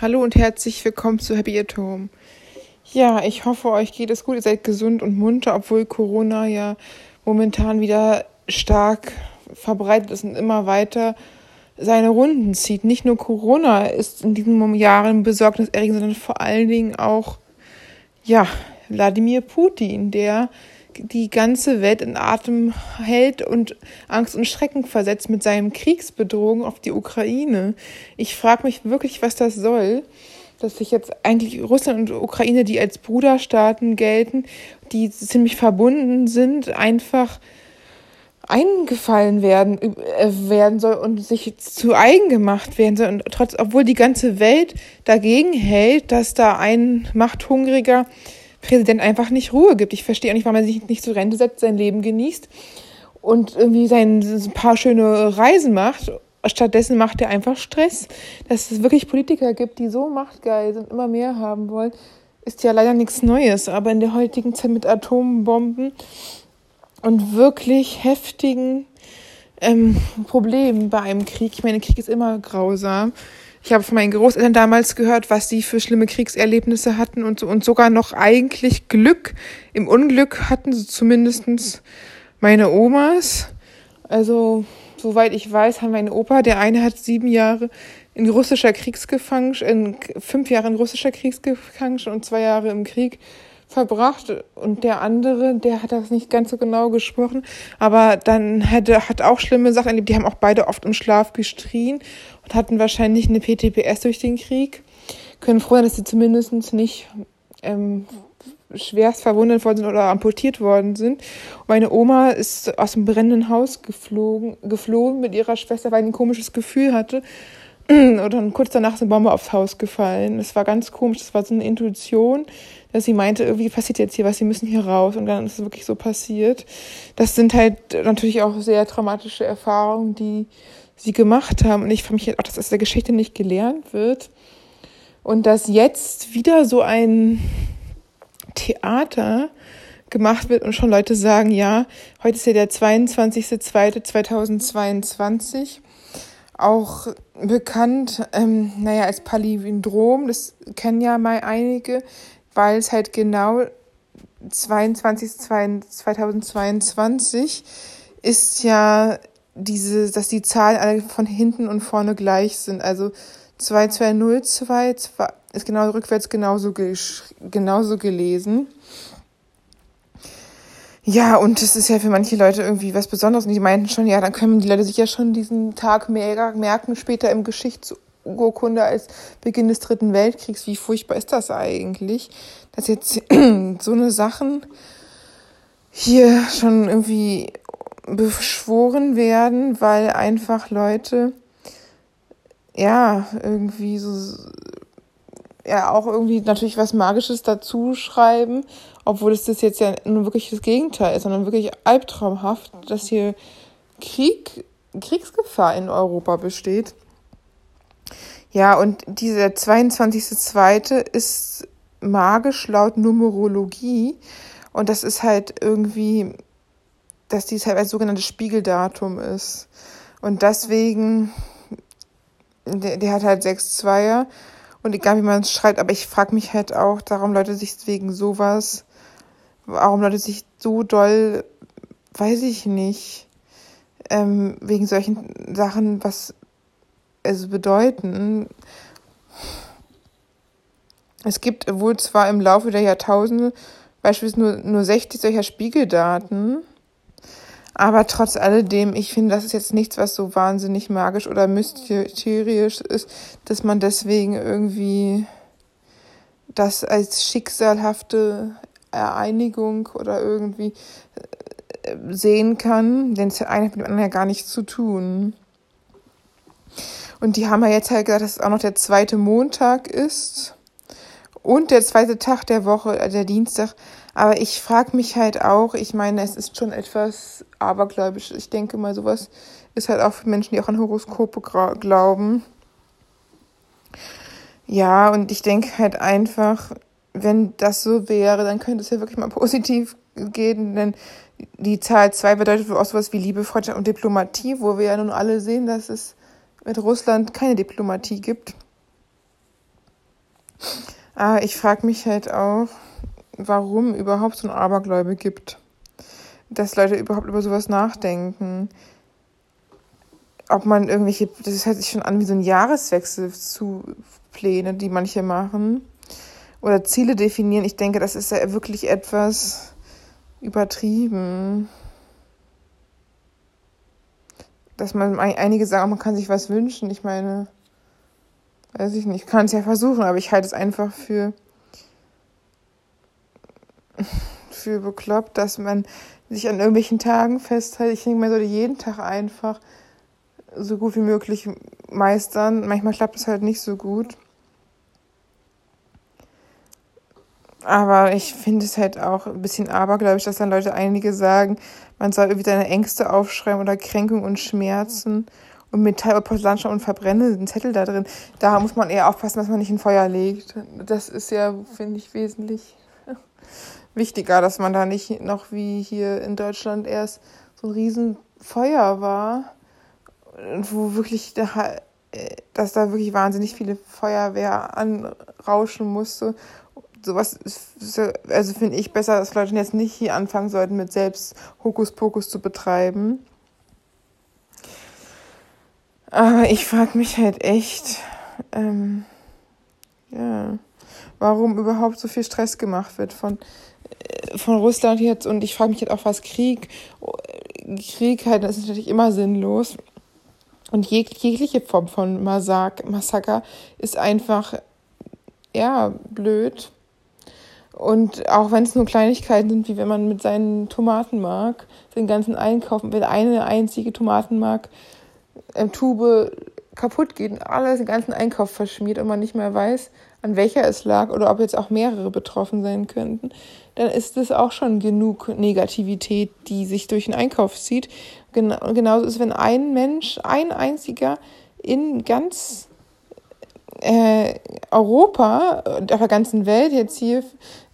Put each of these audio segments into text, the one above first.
Hallo und herzlich willkommen zu Happy at Home. Ja, ich hoffe, euch geht es gut, ihr seid gesund und munter, obwohl Corona ja momentan wieder stark verbreitet ist und immer weiter seine Runden zieht. Nicht nur Corona ist in diesen Jahren besorgniserregend, sondern vor allen Dingen auch, ja, Wladimir Putin, der die ganze Welt in Atem hält und Angst und Schrecken versetzt mit seinen Kriegsbedrohungen auf die Ukraine. Ich frage mich wirklich, was das soll, dass sich jetzt eigentlich Russland und Ukraine, die als Bruderstaaten gelten, die ziemlich verbunden sind, einfach eingefallen werden äh, werden soll und sich zu eigen gemacht werden soll und trotz obwohl die ganze Welt dagegen hält, dass da ein machthungriger Präsident einfach nicht Ruhe gibt. Ich verstehe auch nicht, warum er sich nicht zur Rente setzt, sein Leben genießt und irgendwie sein ein paar schöne Reisen macht. Stattdessen macht er einfach Stress. Dass es wirklich Politiker gibt, die so machtgeil sind, immer mehr haben wollen, ist ja leider nichts Neues. Aber in der heutigen Zeit mit Atombomben und wirklich heftigen ähm, Problemen bei einem Krieg, ich meine, Krieg ist immer grausam, ich habe von meinen Großeltern damals gehört, was sie für schlimme Kriegserlebnisse hatten und, und sogar noch eigentlich Glück im Unglück hatten, so zumindestens meine Omas. Also, soweit ich weiß, haben meine Opa, der eine hat sieben Jahre in russischer Kriegsgefangenschaft, in fünf Jahre in russischer Kriegsgefangenschaft und zwei Jahre im Krieg verbracht und der andere, der hat das nicht ganz so genau gesprochen, aber dann hätte, hat auch schlimme Sachen erlebt. Die haben auch beide oft im Schlaf gestrien und hatten wahrscheinlich eine PTPS durch den Krieg. Können froh sein, dass sie zumindest nicht ähm, schwerst verwundet worden sind oder amputiert worden sind. Meine Oma ist aus dem brennenden Haus geflogen, geflohen mit ihrer Schwester, weil sie ein komisches Gefühl hatte. Und dann kurz danach ist eine Bombe aufs Haus gefallen. Das war ganz komisch. Das war so eine Intuition, dass sie meinte, irgendwie passiert jetzt hier was, sie müssen hier raus. Und dann ist es wirklich so passiert. Das sind halt natürlich auch sehr traumatische Erfahrungen, die sie gemacht haben. Und ich frage mich auch, dass aus der Geschichte nicht gelernt wird. Und dass jetzt wieder so ein Theater gemacht wird und schon Leute sagen, ja, heute ist ja der 22.02.2022, auch bekannt, ähm, naja, als Palindrom, das kennen ja mal einige, weil es halt genau 22.2022 ist ja diese, dass die Zahlen alle von hinten und vorne gleich sind. Also 2202 ist genau rückwärts genauso, genauso gelesen. Ja, und das ist ja für manche Leute irgendwie was Besonderes. Und die meinten schon, ja, dann können die Leute sich ja schon diesen Tag mehr merken, später im Geschichtsurkunde als Beginn des Dritten Weltkriegs. Wie furchtbar ist das eigentlich, dass jetzt so eine Sachen hier schon irgendwie beschworen werden, weil einfach Leute ja irgendwie so ja auch irgendwie natürlich was Magisches dazu schreiben, obwohl es das jetzt ja nur wirklich das Gegenteil ist, sondern wirklich albtraumhaft, dass hier Krieg, Kriegsgefahr in Europa besteht. Ja, und dieser 22.2. ist magisch laut Numerologie und das ist halt irgendwie dass dies halt als sogenanntes Spiegeldatum ist. Und deswegen, der, der hat halt sechs Zweier. Und egal wie man es schreibt, aber ich frage mich halt auch, darum Leute sich wegen sowas, warum Leute sich so doll, weiß ich nicht, ähm, wegen solchen Sachen, was also bedeuten. Es gibt wohl zwar im Laufe der Jahrtausende beispielsweise nur, nur 60 solcher Spiegeldaten, aber trotz alledem, ich finde, das ist jetzt nichts, was so wahnsinnig magisch oder mysteriös ist, dass man deswegen irgendwie das als schicksalhafte Ereinigung oder irgendwie äh, sehen kann, denn es hat eine mit dem anderen ja gar nichts zu tun. Und die haben ja jetzt halt gesagt, dass es auch noch der zweite Montag ist und der zweite Tag der Woche, äh, der Dienstag. Aber ich frage mich halt auch, ich meine, es ist schon etwas abergläubisch. Ich denke mal, sowas ist halt auch für Menschen, die auch an Horoskope glauben. Ja, und ich denke halt einfach, wenn das so wäre, dann könnte es ja wirklich mal positiv gehen, denn die Zahl 2 bedeutet auch sowas wie Liebe, Freundschaft und Diplomatie, wo wir ja nun alle sehen, dass es mit Russland keine Diplomatie gibt. Aber ich frage mich halt auch, warum überhaupt so ein Abergläube gibt. Dass Leute überhaupt über sowas nachdenken. Ob man irgendwelche, das hört sich schon an wie so ein Jahreswechsel zu Pläne, die manche machen. Oder Ziele definieren. Ich denke, das ist ja wirklich etwas übertrieben. Dass man, einige sagen, man kann sich was wünschen. Ich meine, weiß ich nicht, kann es ja versuchen, aber ich halte es einfach für für bekloppt, dass man sich an irgendwelchen Tagen festhält. Ich denke, man sollte jeden Tag einfach so gut wie möglich meistern. Manchmal klappt es halt nicht so gut. Aber ich finde es halt auch ein bisschen abergläubisch, dass dann Leute einige sagen, man soll irgendwie seine Ängste aufschreiben oder Kränkung und Schmerzen und Metall- oder Porzellanstein und verbrenne den Zettel da drin. Da muss man eher aufpassen, dass man nicht in Feuer legt. Das ist ja, finde ich, wesentlich wichtiger, dass man da nicht noch wie hier in Deutschland erst so ein Riesenfeuer war, wo wirklich, da, dass da wirklich wahnsinnig viele Feuerwehr anrauschen musste. Sowas, also finde ich besser, dass Leute jetzt nicht hier anfangen sollten, mit selbst Hokuspokus zu betreiben. Aber ich frage mich halt echt, ähm, ja, warum überhaupt so viel Stress gemacht wird von von Russland jetzt und ich frage mich jetzt auch, was Krieg, Krieg halt, das ist natürlich immer sinnlos. Und jeg jegliche Form von Massak Massaker ist einfach, ja, blöd. Und auch wenn es nur Kleinigkeiten sind, wie wenn man mit seinen Tomatenmark den ganzen Einkauf, wenn eine einzige Tomatenmark ähm, Tube kaputt geht und alles, den ganzen Einkauf verschmiert und man nicht mehr weiß, an welcher es lag oder ob jetzt auch mehrere betroffen sein könnten, dann ist es auch schon genug Negativität, die sich durch den Einkauf zieht. Genau, genauso ist, wenn ein Mensch, ein einziger in ganz äh, Europa und auf der ganzen Welt jetzt hier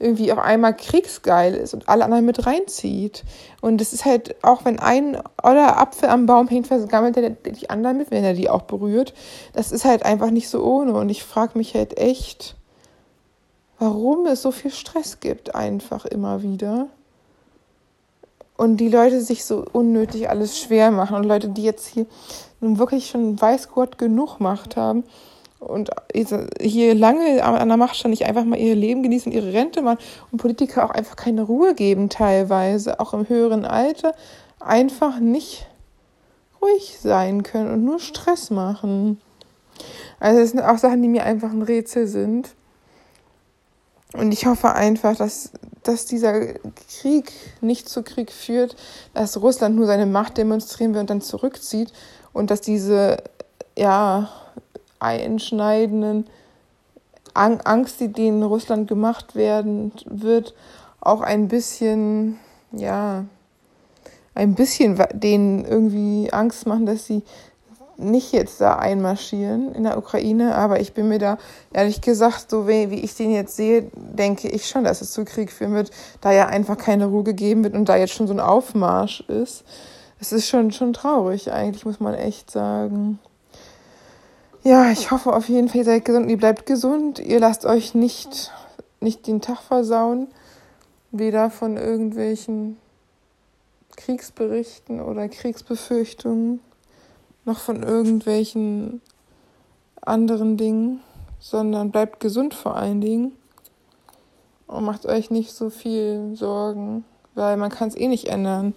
irgendwie auf einmal kriegsgeil ist und alle anderen mit reinzieht. Und das ist halt, auch wenn ein oder Apfel am Baum hängt, vergammelt er die anderen mit, wenn er die auch berührt. Das ist halt einfach nicht so ohne. Und ich frage mich halt echt, warum es so viel Stress gibt, einfach immer wieder. Und die Leute sich so unnötig alles schwer machen. Und Leute, die jetzt hier nun wirklich schon weiß Gott genug Macht haben und hier lange an der Macht stand, nicht einfach mal ihr Leben genießen, ihre Rente machen und Politiker auch einfach keine Ruhe geben teilweise, auch im höheren Alter, einfach nicht ruhig sein können und nur Stress machen. Also das sind auch Sachen, die mir einfach ein Rätsel sind. Und ich hoffe einfach, dass, dass dieser Krieg nicht zu Krieg führt, dass Russland nur seine Macht demonstrieren will und dann zurückzieht und dass diese, ja, einschneidenden Angst, die in Russland gemacht werden wird, auch ein bisschen, ja, ein bisschen denen irgendwie Angst machen, dass sie nicht jetzt da einmarschieren in der Ukraine, aber ich bin mir da ehrlich gesagt, so wie ich den jetzt sehe, denke ich schon, dass es zu Krieg führen wird, da ja einfach keine Ruhe gegeben wird und da jetzt schon so ein Aufmarsch ist. Es ist schon, schon traurig eigentlich, muss man echt sagen. Ja, ich hoffe auf jeden Fall, ihr seid gesund und ihr bleibt gesund. Ihr lasst euch nicht, nicht den Tag versauen. Weder von irgendwelchen Kriegsberichten oder Kriegsbefürchtungen, noch von irgendwelchen anderen Dingen, sondern bleibt gesund vor allen Dingen. Und macht euch nicht so viel Sorgen, weil man kann es eh nicht ändern.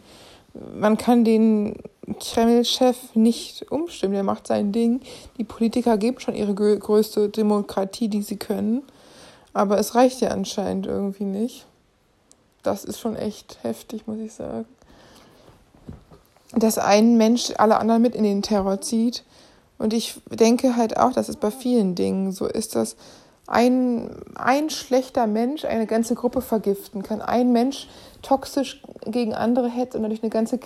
Man kann den Kreml-Chef nicht umstimmen. Der macht sein Ding. Die Politiker geben schon ihre größte Demokratie, die sie können. Aber es reicht ja anscheinend irgendwie nicht. Das ist schon echt heftig, muss ich sagen. Dass ein Mensch alle anderen mit in den Terror zieht. Und ich denke halt auch, dass es bei vielen Dingen so ist, dass ein, ein schlechter Mensch eine ganze Gruppe vergiften kann. Ein Mensch toxisch gegen andere hetzt und dadurch eine ganze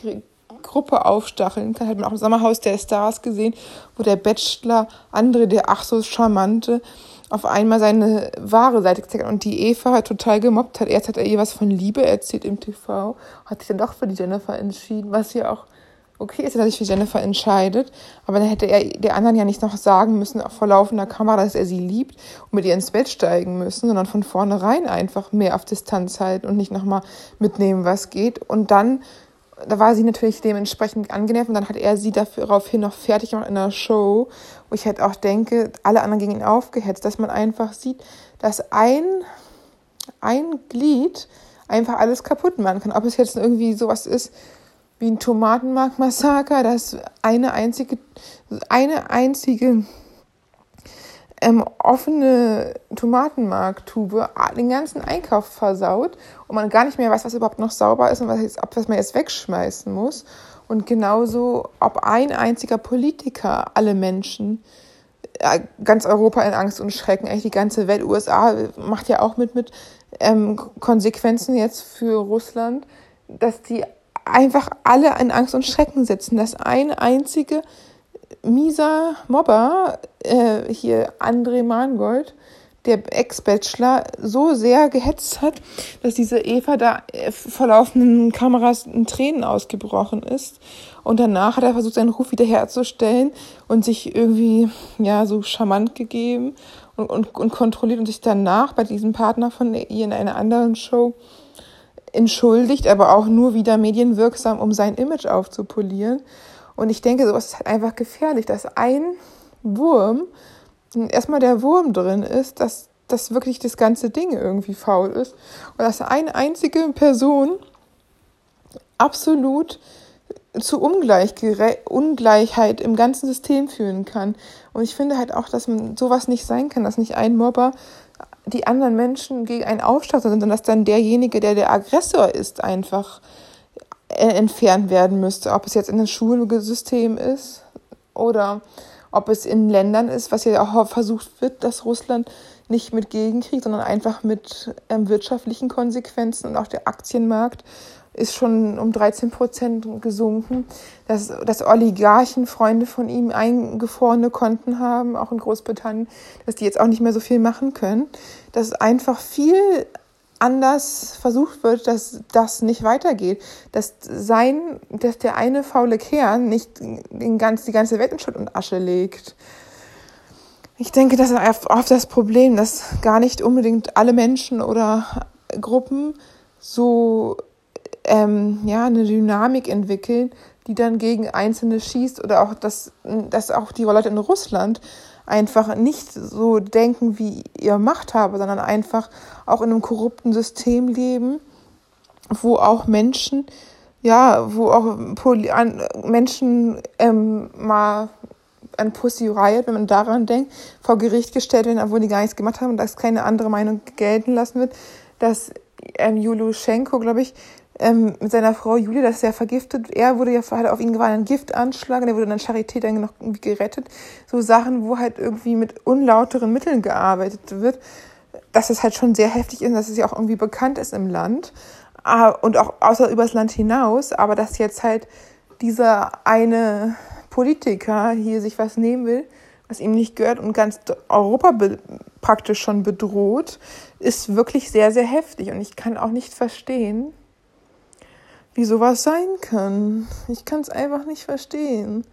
Gruppe aufstacheln kann. Hat man auch im Sommerhaus der Stars gesehen, wo der Bachelor André, der ach so charmante, auf einmal seine wahre Seite gezeigt hat und die Eva halt total gemobbt hat. Erst hat er ihr was von Liebe erzählt im TV, hat sich dann doch für die Jennifer entschieden, was ja auch okay ist, dass er sich für Jennifer entscheidet, aber dann hätte er der anderen ja nicht noch sagen müssen, auch vor laufender Kamera, dass er sie liebt und mit ihr ins Bett steigen müssen, sondern von vornherein einfach mehr auf Distanz halten und nicht nochmal mitnehmen, was geht. Und dann, da war sie natürlich dementsprechend angenervt und dann hat er sie daraufhin noch fertig gemacht in einer Show, wo ich halt auch denke, alle anderen gegen ihn aufgehetzt, dass man einfach sieht, dass ein, ein Glied einfach alles kaputt machen kann. Ob es jetzt irgendwie sowas ist, wie ein Tomatenmark-Massaker, dass eine einzige, eine einzige ähm, offene Tomatenmarktube den ganzen Einkauf versaut und man gar nicht mehr weiß, was überhaupt noch sauber ist und was, jetzt, was man jetzt wegschmeißen muss. Und genauso, ob ein einziger Politiker alle Menschen, äh, ganz Europa in Angst und Schrecken, eigentlich die ganze Welt, USA macht ja auch mit mit ähm, Konsequenzen jetzt für Russland, dass die einfach alle in Angst und Schrecken sitzen. dass ein einzige mieser Mobber, äh, hier André Mangold, der Ex-Bachelor, so sehr gehetzt hat, dass diese Eva da äh, vor laufenden Kameras in Tränen ausgebrochen ist. Und danach hat er versucht, seinen Ruf wiederherzustellen und sich irgendwie, ja, so charmant gegeben und, und, und kontrolliert und sich danach bei diesem Partner von ihr in einer anderen Show entschuldigt, aber auch nur wieder medienwirksam, um sein Image aufzupolieren. Und ich denke, sowas ist halt einfach gefährlich, dass ein Wurm, erstmal der Wurm drin ist, dass, dass wirklich das ganze Ding irgendwie faul ist. Und dass eine einzige Person absolut zu Ungleichheit im ganzen System führen kann. Und ich finde halt auch, dass man sowas nicht sein kann, dass nicht ein Mobber die anderen Menschen gegen einen aufstaut, sondern dass dann derjenige, der der Aggressor ist, einfach entfernt werden müsste. Ob es jetzt in einem Schulsystem ist oder ob es in Ländern ist, was ja auch versucht wird, dass Russland nicht mit Gegenkrieg, sondern einfach mit ähm, wirtschaftlichen Konsequenzen und auch der Aktienmarkt ist schon um 13 Prozent gesunken, dass, dass Oligarchen, Freunde von ihm eingefrorene Konten haben, auch in Großbritannien, dass die jetzt auch nicht mehr so viel machen können, dass einfach viel anders versucht wird, dass das nicht weitergeht, dass sein, dass der eine faule Kern nicht den ganz, die ganze Welt in Schutt und Asche legt. Ich denke, das ist oft das Problem, dass gar nicht unbedingt alle Menschen oder Gruppen so ähm, ja, eine Dynamik entwickeln, die dann gegen Einzelne schießt oder auch, dass, dass auch die Leute in Russland einfach nicht so denken wie ihr Machthaber, sondern einfach auch in einem korrupten System leben, wo auch Menschen, ja, wo auch Poli an, Menschen ähm, mal ein Pussy Riot, wenn man daran denkt, vor Gericht gestellt werden, obwohl die gar nichts gemacht haben und dass keine andere Meinung gelten lassen wird, dass ähm, Juliuschenko, glaube ich, ähm, mit seiner Frau Julia, das ist ja vergiftet. Er wurde ja, hat auf ihn gewarnt, einen Giftanschlag, und er wurde dann Charité dann noch irgendwie gerettet. So Sachen, wo halt irgendwie mit unlauteren Mitteln gearbeitet wird. Dass es halt schon sehr heftig ist, dass es ja auch irgendwie bekannt ist im Land. Ah, und auch außer übers Land hinaus. Aber dass jetzt halt dieser eine Politiker hier sich was nehmen will, was ihm nicht gehört und ganz Europa praktisch schon bedroht, ist wirklich sehr, sehr heftig. Und ich kann auch nicht verstehen, wie sowas sein kann. Ich kann es einfach nicht verstehen.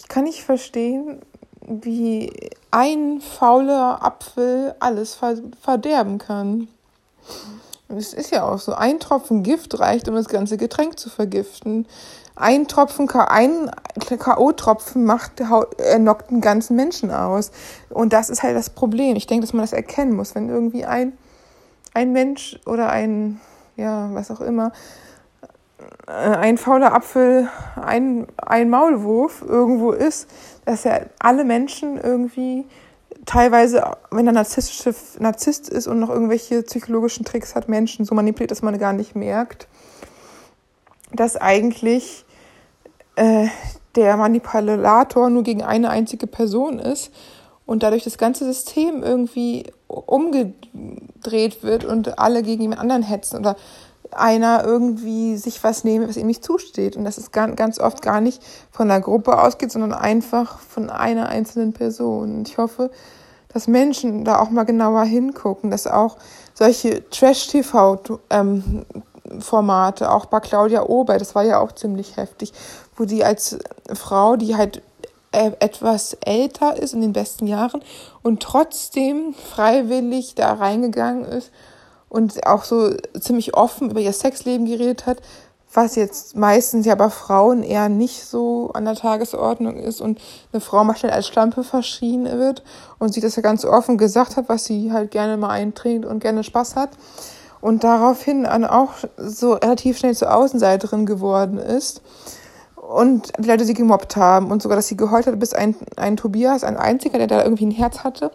Ich kann nicht verstehen, wie ein fauler Apfel alles verderben kann. Es ist ja auch so, ein Tropfen Gift reicht, um das ganze Getränk zu vergiften. Ein Tropfen, ein K.O.-Tropfen macht, äh, knockt einen ganzen Menschen aus. Und das ist halt das Problem. Ich denke, dass man das erkennen muss, wenn irgendwie ein, ein Mensch oder ein, ja, was auch immer, ein fauler Apfel ein, ein Maulwurf irgendwo ist, dass er alle Menschen irgendwie teilweise, wenn er narzisstische Narzisst ist und noch irgendwelche psychologischen Tricks hat, Menschen so manipuliert, dass man gar nicht merkt, dass eigentlich äh, der Manipulator nur gegen eine einzige Person ist und dadurch das ganze System irgendwie umgedreht wird und alle gegen jemand anderen hetzen oder einer irgendwie sich was nehmen, was ihm nicht zusteht. Und dass es ganz oft gar nicht von der Gruppe ausgeht, sondern einfach von einer einzelnen Person. Und ich hoffe, dass Menschen da auch mal genauer hingucken, dass auch solche Trash-TV-Formate, ähm, auch bei Claudia Ober, das war ja auch ziemlich heftig, wo die als Frau, die halt äh, etwas älter ist in den besten Jahren und trotzdem freiwillig da reingegangen ist und auch so ziemlich offen über ihr Sexleben geredet hat, was jetzt meistens ja bei Frauen eher nicht so an der Tagesordnung ist und eine Frau mal schnell als Schlampe verschrien wird und sie das ja ganz offen gesagt hat, was sie halt gerne mal eintrinkt und gerne Spaß hat. Und daraufhin dann auch so relativ schnell zur Außenseiterin geworden ist und die Leute sie gemobbt haben und sogar, dass sie geheult hat, bis ein, ein Tobias, ein einziger, der da irgendwie ein Herz hatte,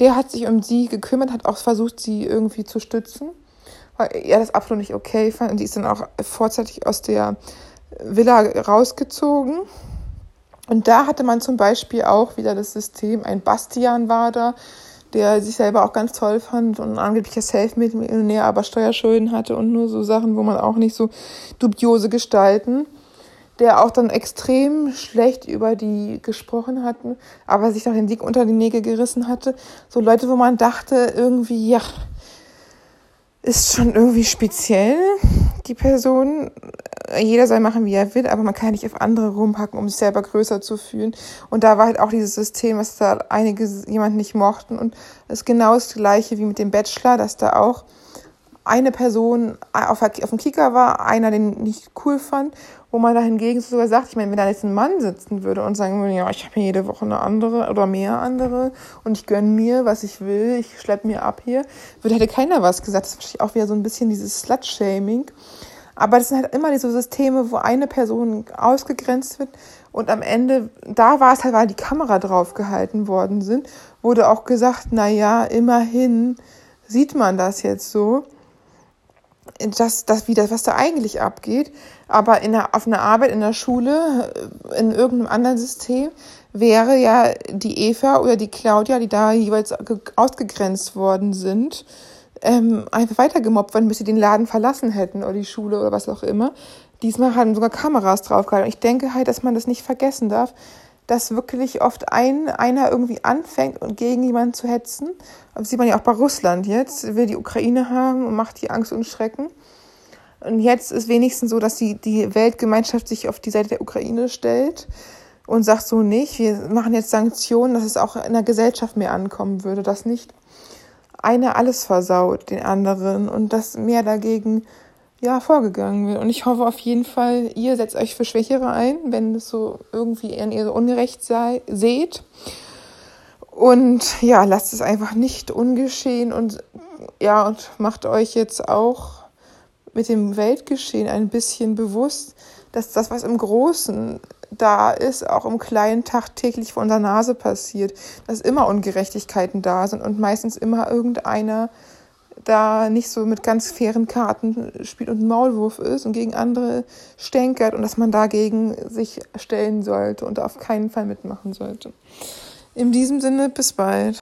der hat sich um sie gekümmert, hat auch versucht, sie irgendwie zu stützen weil er das absolut nicht okay fand. Und die ist dann auch vorzeitig aus der Villa rausgezogen. Und da hatte man zum Beispiel auch wieder das System, ein Bastian war da, der sich selber auch ganz toll fand und angeblicher Selfmade-Millionär, aber Steuerschulden hatte und nur so Sachen, wo man auch nicht so dubiose gestalten, der auch dann extrem schlecht über die gesprochen hatten, aber sich noch den Sieg unter die Nägel gerissen hatte. So Leute, wo man dachte irgendwie, ja, ist schon irgendwie speziell, die Person. Jeder soll machen, wie er will, aber man kann nicht auf andere rumpacken, um sich selber größer zu fühlen. Und da war halt auch dieses System, was da einige jemand nicht mochten. Und es ist genau das gleiche wie mit dem Bachelor, dass da auch eine Person auf, auf dem Kicker war, einer den nicht cool fand, wo man da hingegen sogar sagt, ich meine, wenn da jetzt ein Mann sitzen würde und sagen würde, ja, ich habe hier jede Woche eine andere oder mehr andere und ich gönne mir, was ich will, ich schleppe mir ab hier, würde hätte keiner was gesagt. Das ist wahrscheinlich auch wieder so ein bisschen dieses Slut-Shaming. Aber das sind halt immer diese Systeme, wo eine Person ausgegrenzt wird und am Ende, da war es halt, weil die Kamera drauf gehalten worden sind, wurde auch gesagt, na ja, immerhin sieht man das jetzt so das, das, wie das, was da eigentlich abgeht. Aber in der, auf einer Arbeit in der Schule, in irgendeinem anderen System, wäre ja die Eva oder die Claudia, die da jeweils ausgegrenzt worden sind, ähm, einfach weitergemobbt worden, bis sie den Laden verlassen hätten oder die Schule oder was auch immer. Diesmal haben sogar Kameras draufgehalten. Ich denke halt, dass man das nicht vergessen darf, dass wirklich oft ein, einer irgendwie anfängt und gegen jemanden zu hetzen. Das sieht man ja auch bei Russland jetzt, will die Ukraine haben und macht die Angst und Schrecken. Und jetzt ist wenigstens so, dass die, die Weltgemeinschaft sich auf die Seite der Ukraine stellt und sagt so nicht, wir machen jetzt Sanktionen, dass es auch in der Gesellschaft mehr ankommen würde, dass nicht einer alles versaut, den anderen und dass mehr dagegen ja, vorgegangen wird. Und ich hoffe auf jeden Fall, ihr setzt euch für Schwächere ein, wenn es so irgendwie in ihr Unrecht sei, seht. Und ja, lasst es einfach nicht ungeschehen und ja, und macht euch jetzt auch mit dem Weltgeschehen ein bisschen bewusst, dass das, was im Großen da ist, auch im kleinen tagtäglich vor unserer Nase passiert, dass immer Ungerechtigkeiten da sind und meistens immer irgendeiner da nicht so mit ganz fairen Karten spielt und Maulwurf ist und gegen andere stänkert und dass man dagegen sich stellen sollte und auf keinen Fall mitmachen sollte. In diesem Sinne, bis bald.